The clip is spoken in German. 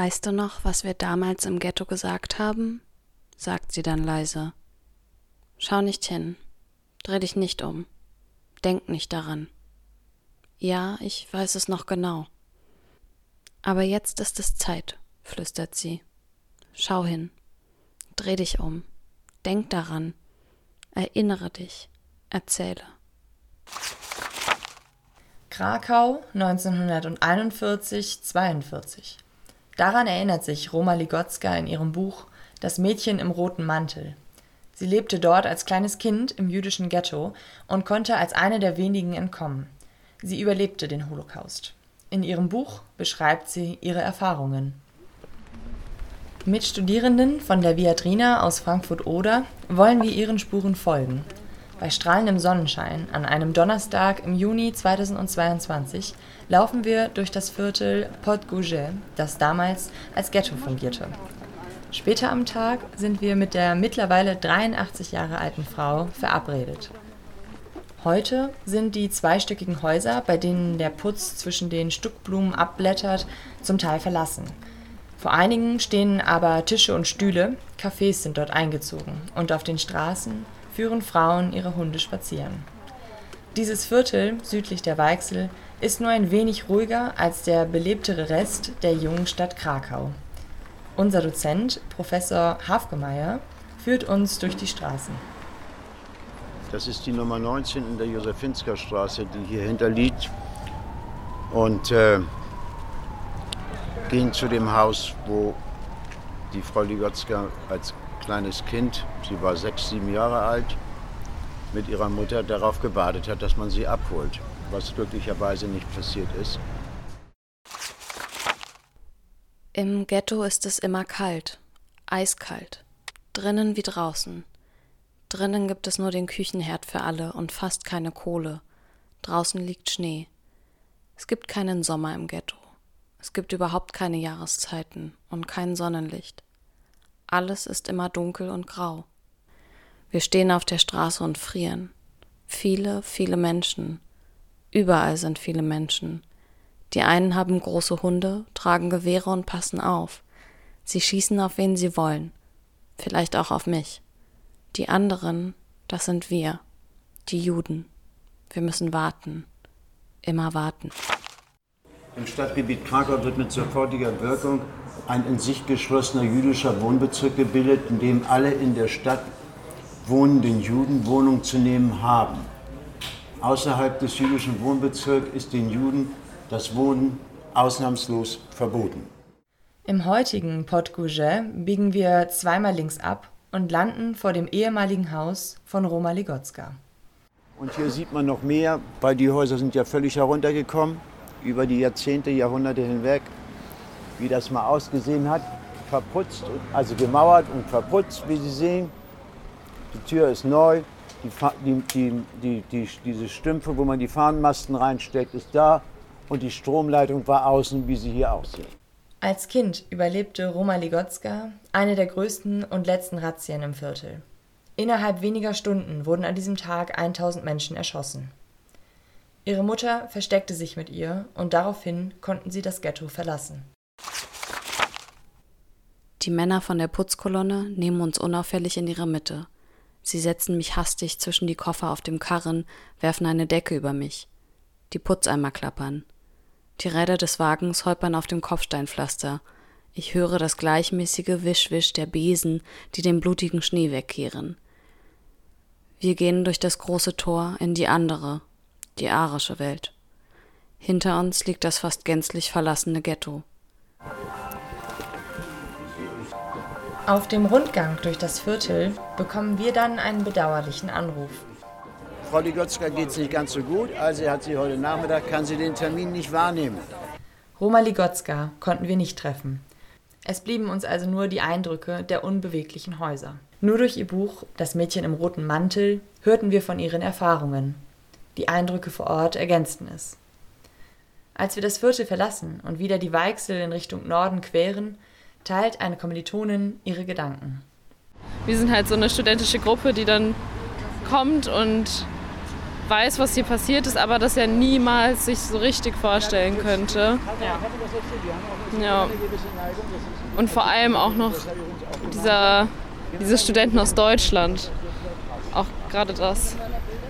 Weißt du noch, was wir damals im Ghetto gesagt haben? sagt sie dann leise. Schau nicht hin, dreh dich nicht um, denk nicht daran. Ja, ich weiß es noch genau. Aber jetzt ist es Zeit, flüstert sie. Schau hin, dreh dich um, denk daran, erinnere dich, erzähle. Krakau 1941-42. Daran erinnert sich Roma Ligotzka in ihrem Buch Das Mädchen im roten Mantel. Sie lebte dort als kleines Kind im jüdischen Ghetto und konnte als eine der wenigen entkommen. Sie überlebte den Holocaust. In ihrem Buch beschreibt sie ihre Erfahrungen. Mit Studierenden von der Viadrina aus Frankfurt-Oder wollen wir ihren Spuren folgen bei strahlendem Sonnenschein an einem Donnerstag im Juni 2022 laufen wir durch das Viertel Podgouget, das damals als Ghetto fungierte. Später am Tag sind wir mit der mittlerweile 83 Jahre alten Frau verabredet. Heute sind die zweistöckigen Häuser, bei denen der Putz zwischen den Stuckblumen abblättert, zum Teil verlassen. Vor einigen stehen aber Tische und Stühle, Cafés sind dort eingezogen und auf den Straßen führen Frauen ihre Hunde spazieren. Dieses Viertel südlich der Weichsel ist nur ein wenig ruhiger als der belebtere Rest der jungen Stadt Krakau. Unser Dozent, Professor Hafgemeyer, führt uns durch die Straßen. Das ist die Nummer 19 in der Josephinsker Straße, die hier hinter liegt. Und äh, gehen zu dem Haus, wo die Frau Ligotzka als kleines Kind, sie war sechs, sieben Jahre alt, mit ihrer Mutter darauf gewartet hat, dass man sie abholt, was glücklicherweise nicht passiert ist. Im Ghetto ist es immer kalt, eiskalt, drinnen wie draußen. Drinnen gibt es nur den Küchenherd für alle und fast keine Kohle. Draußen liegt Schnee. Es gibt keinen Sommer im Ghetto. Es gibt überhaupt keine Jahreszeiten und kein Sonnenlicht. Alles ist immer dunkel und grau. Wir stehen auf der Straße und frieren. Viele, viele Menschen. Überall sind viele Menschen. Die einen haben große Hunde, tragen Gewehre und passen auf. Sie schießen auf wen sie wollen. Vielleicht auch auf mich. Die anderen, das sind wir. Die Juden. Wir müssen warten. Immer warten. Im Stadtgebiet Krakau wird mit sofortiger Wirkung ein in sich geschlossener jüdischer Wohnbezirk gebildet, in dem alle in der Stadt wohnenden Juden Wohnung zu nehmen haben. Außerhalb des jüdischen Wohnbezirks ist den Juden das Wohnen ausnahmslos verboten. Im heutigen Podgoujet biegen wir zweimal links ab und landen vor dem ehemaligen Haus von Roma Ligotzka. Und hier sieht man noch mehr, weil die Häuser sind ja völlig heruntergekommen, über die Jahrzehnte, Jahrhunderte hinweg wie das mal ausgesehen hat. Verputzt, also gemauert und verputzt, wie Sie sehen. Die Tür ist neu. Die, die, die, die, diese Stümpfe, wo man die Fahnenmasten reinsteckt, ist da. Und die Stromleitung war außen, wie sie hier aussieht. Als Kind überlebte Roma Ligotzka eine der größten und letzten Razzien im Viertel. Innerhalb weniger Stunden wurden an diesem Tag 1000 Menschen erschossen. Ihre Mutter versteckte sich mit ihr und daraufhin konnten sie das Ghetto verlassen. Die Männer von der Putzkolonne nehmen uns unauffällig in ihre Mitte. Sie setzen mich hastig zwischen die Koffer auf dem Karren, werfen eine Decke über mich. Die Putzeimer klappern. Die Räder des Wagens holpern auf dem Kopfsteinpflaster. Ich höre das gleichmäßige Wischwisch der Besen, die den blutigen Schnee wegkehren. Wir gehen durch das große Tor in die andere, die arische Welt. Hinter uns liegt das fast gänzlich verlassene Ghetto. Auf dem Rundgang durch das Viertel bekommen wir dann einen bedauerlichen Anruf. Frau Ligotzka geht es nicht ganz so gut, also hat sie heute Nachmittag, kann sie den Termin nicht wahrnehmen. Roma Ligotzka konnten wir nicht treffen. Es blieben uns also nur die Eindrücke der unbeweglichen Häuser. Nur durch ihr Buch Das Mädchen im roten Mantel hörten wir von ihren Erfahrungen. Die Eindrücke vor Ort ergänzten es. Als wir das Viertel verlassen und wieder die Weichsel in Richtung Norden queren, teilt eine Kommilitonin ihre Gedanken. Wir sind halt so eine studentische Gruppe, die dann kommt und weiß, was hier passiert ist, aber das er niemals sich so richtig vorstellen könnte. Ja. ja. Und vor allem auch noch dieser, diese Studenten aus Deutschland. Auch gerade das.